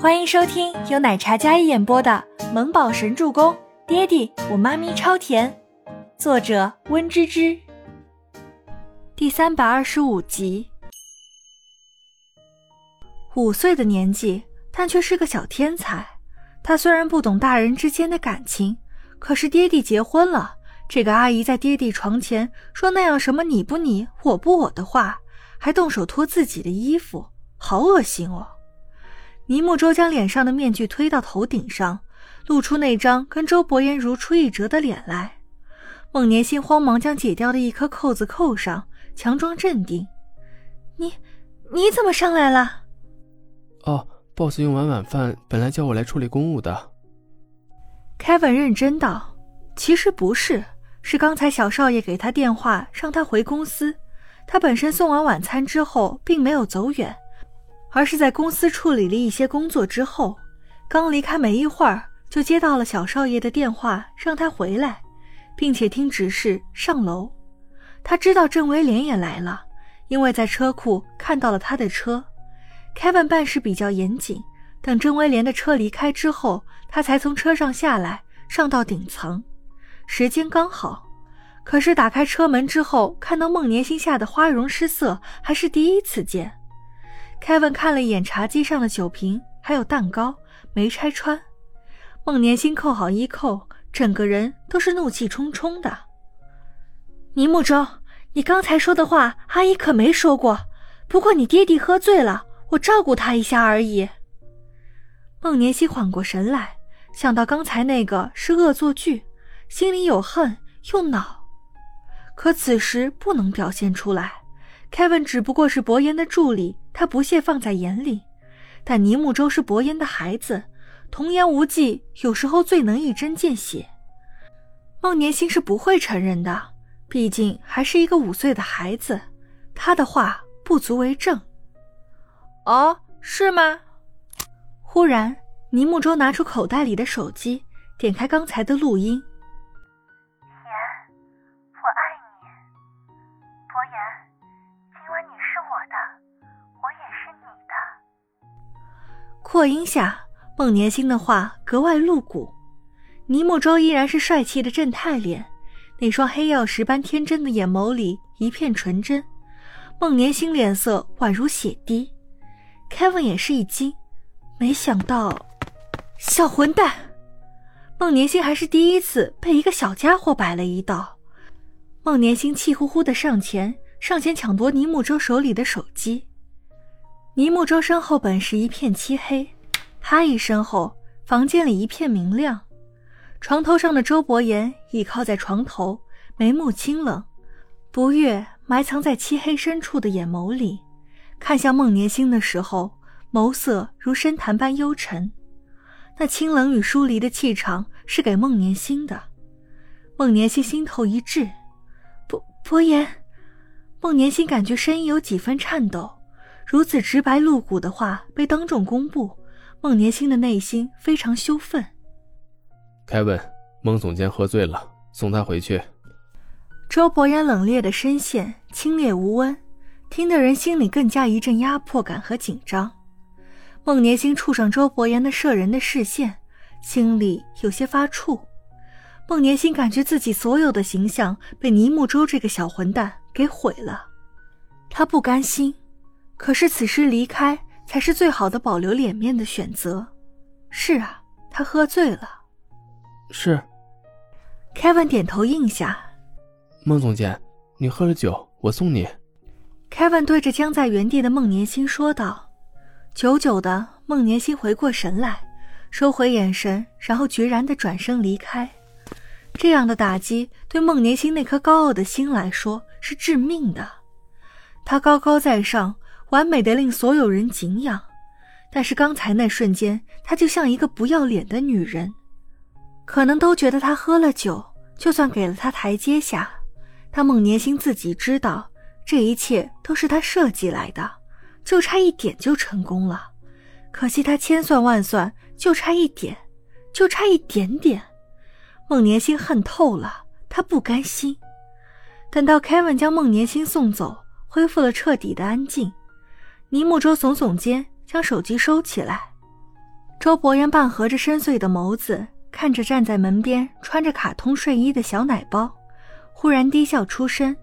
欢迎收听由奶茶嘉一演播的《萌宝神助攻》，爹地我妈咪超甜，作者温芝芝。第三百二十五集。五岁的年纪，但却是个小天才。他虽然不懂大人之间的感情，可是爹地结婚了，这个阿姨在爹地床前说那样什么你不你我不我的话，还动手脱自己的衣服，好恶心哦。倪木舟将脸上的面具推到头顶上，露出那张跟周伯言如出一辙的脸来。孟年心慌忙将解掉的一颗扣子扣上，强装镇定：“你你怎么上来了？”“哦，boss 用完晚饭，本来叫我来处理公务的。”Kevin 认真道：“其实不是，是刚才小少爷给他电话，让他回公司。他本身送完晚餐之后，并没有走远。”而是在公司处理了一些工作之后，刚离开没一会儿，就接到了小少爷的电话，让他回来，并且听指示上楼。他知道郑威廉也来了，因为在车库看到了他的车。Kevin 办事比较严谨，等郑威廉的车离开之后，他才从车上下来，上到顶层，时间刚好。可是打开车门之后，看到孟年心吓得花容失色，还是第一次见。Kevin 看了一眼茶几上的酒瓶，还有蛋糕，没拆穿。孟年心扣好衣扣，整个人都是怒气冲冲的。倪木舟，你刚才说的话，阿姨可没说过。不过你爹地喝醉了，我照顾他一下而已。孟年心缓过神来，想到刚才那个是恶作剧，心里有恨又恼，可此时不能表现出来。Kevin 只不过是伯言的助理，他不屑放在眼里。但倪木舟是伯言的孩子，童言无忌，有时候最能一针见血。孟年星是不会承认的，毕竟还是一个五岁的孩子，他的话不足为证。哦，是吗？忽然，倪木舟拿出口袋里的手机，点开刚才的录音。扩音下，孟年星的话格外露骨。倪木舟依然是帅气的正太脸，那双黑曜石般天真的眼眸里一片纯真。孟年星脸色宛如血滴。Kevin 也是一惊，没想到，小混蛋！孟年星还是第一次被一个小家伙摆了一道。孟年星气呼呼的上前，上前抢夺倪木舟手里的手机。倪木舟身后本是一片漆黑，他一身后，房间里一片明亮。床头上的周伯言倚靠在床头，眉目清冷，不悦埋藏在漆黑深处的眼眸里，看向孟年星的时候，眸色如深潭般幽沉。那清冷与疏离的气场是给孟年星的。孟年星心头一滞，伯伯言，孟年星感觉声音有几分颤抖。如此直白露骨的话被当众公布，孟年星的内心非常羞愤。凯文，孟总监喝醉了，送他回去。周伯言冷冽的声线清冽无温，听得人心里更加一阵压迫感和紧张。孟年星触上周伯言的摄人的视线，心里有些发怵。孟年星感觉自己所有的形象被倪木舟这个小混蛋给毁了，他不甘心。可是此时离开才是最好的保留脸面的选择。是啊，他喝醉了。是。Kevin 点头应下。孟总监，你喝了酒，我送你。Kevin 对着僵在原地的孟年心说道。久久的，孟年心回过神来，收回眼神，然后决然的转身离开。这样的打击对孟年心那颗高傲的心来说是致命的。他高高在上。完美的令所有人敬仰，但是刚才那瞬间，她就像一个不要脸的女人。可能都觉得他喝了酒，就算给了他台阶下，但孟年星自己知道，这一切都是他设计来的，就差一点就成功了。可惜他千算万算，就差一点，就差一点点。孟年星恨透了，他不甘心。等到 Kevin 将孟年星送走，恢复了彻底的安静。倪木舟耸耸肩，将手机收起来。周伯言半合着深邃的眸子，看着站在门边穿着卡通睡衣的小奶包，忽然低笑出声：“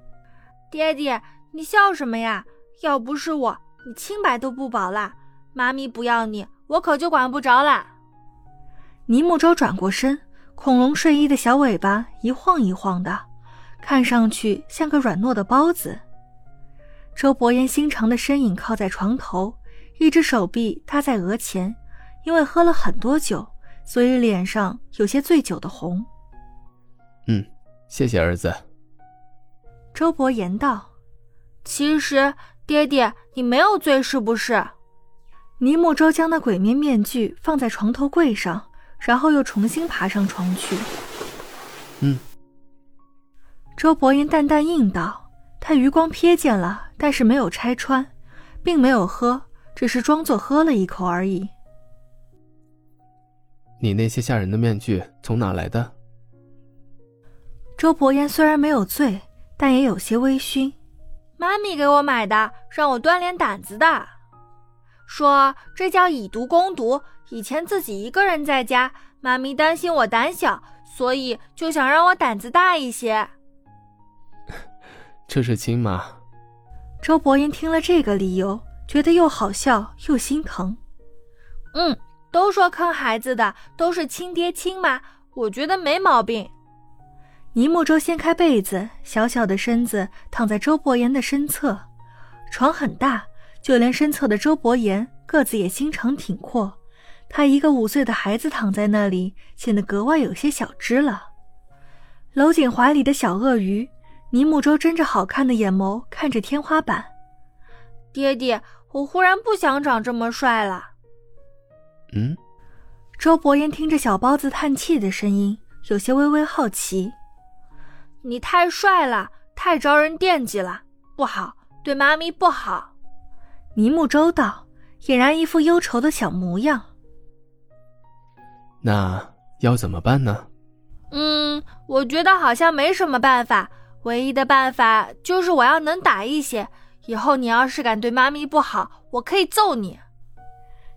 爹爹，你笑什么呀？要不是我，你清白都不保啦！妈咪不要你，我可就管不着啦。”尼木舟转过身，恐龙睡衣的小尾巴一晃一晃的，看上去像个软糯的包子。周伯言心长的身影靠在床头，一只手臂搭在额前，因为喝了很多酒，所以脸上有些醉酒的红。嗯，谢谢儿子。周伯言道：“其实，爹爹，你没有醉是不是？”尼木周将那鬼面面具放在床头柜上，然后又重新爬上床去。嗯。周伯言淡淡应道。他余光瞥见了，但是没有拆穿，并没有喝，只是装作喝了一口而已。你那些吓人的面具从哪来的？周伯言虽然没有醉，但也有些微醺。妈咪给我买的，让我锻炼胆子的。说这叫以毒攻毒。以前自己一个人在家，妈咪担心我胆小，所以就想让我胆子大一些。这是亲妈。周伯言听了这个理由，觉得又好笑又心疼。嗯，都说坑孩子的都是亲爹亲妈，我觉得没毛病。倪木舟掀开被子，小小的身子躺在周伯言的身侧。床很大，就连身侧的周伯言个子也心肠挺阔。他一个五岁的孩子躺在那里，显得格外有些小只了。搂紧怀里的小鳄鱼。尼木舟睁着好看的眼眸看着天花板，爹爹，我忽然不想长这么帅了。嗯，周伯言听着小包子叹气的声音，有些微微好奇。你太帅了，太招人惦记了，不好，对妈咪不好。尼木舟道，俨然一副忧愁的小模样。那要怎么办呢？嗯，我觉得好像没什么办法。唯一的办法就是我要能打一些。以后你要是敢对妈咪不好，我可以揍你。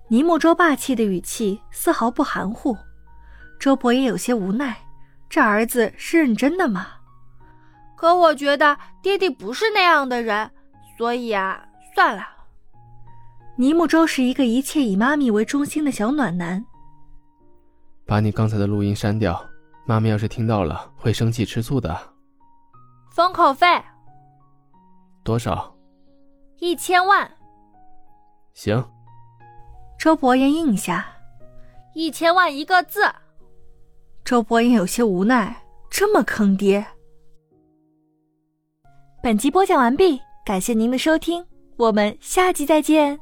尼木周霸气的语气丝毫不含糊。周伯也有些无奈，这儿子是认真的吗？可我觉得爹爹不是那样的人，所以啊，算了。尼木周是一个一切以妈咪为中心的小暖男。把你刚才的录音删掉，妈咪要是听到了会生气吃醋的。封口费多少？一千万。行。周伯言应下，一千万一个字。周伯言有些无奈，这么坑爹。本集播讲完毕，感谢您的收听，我们下集再见。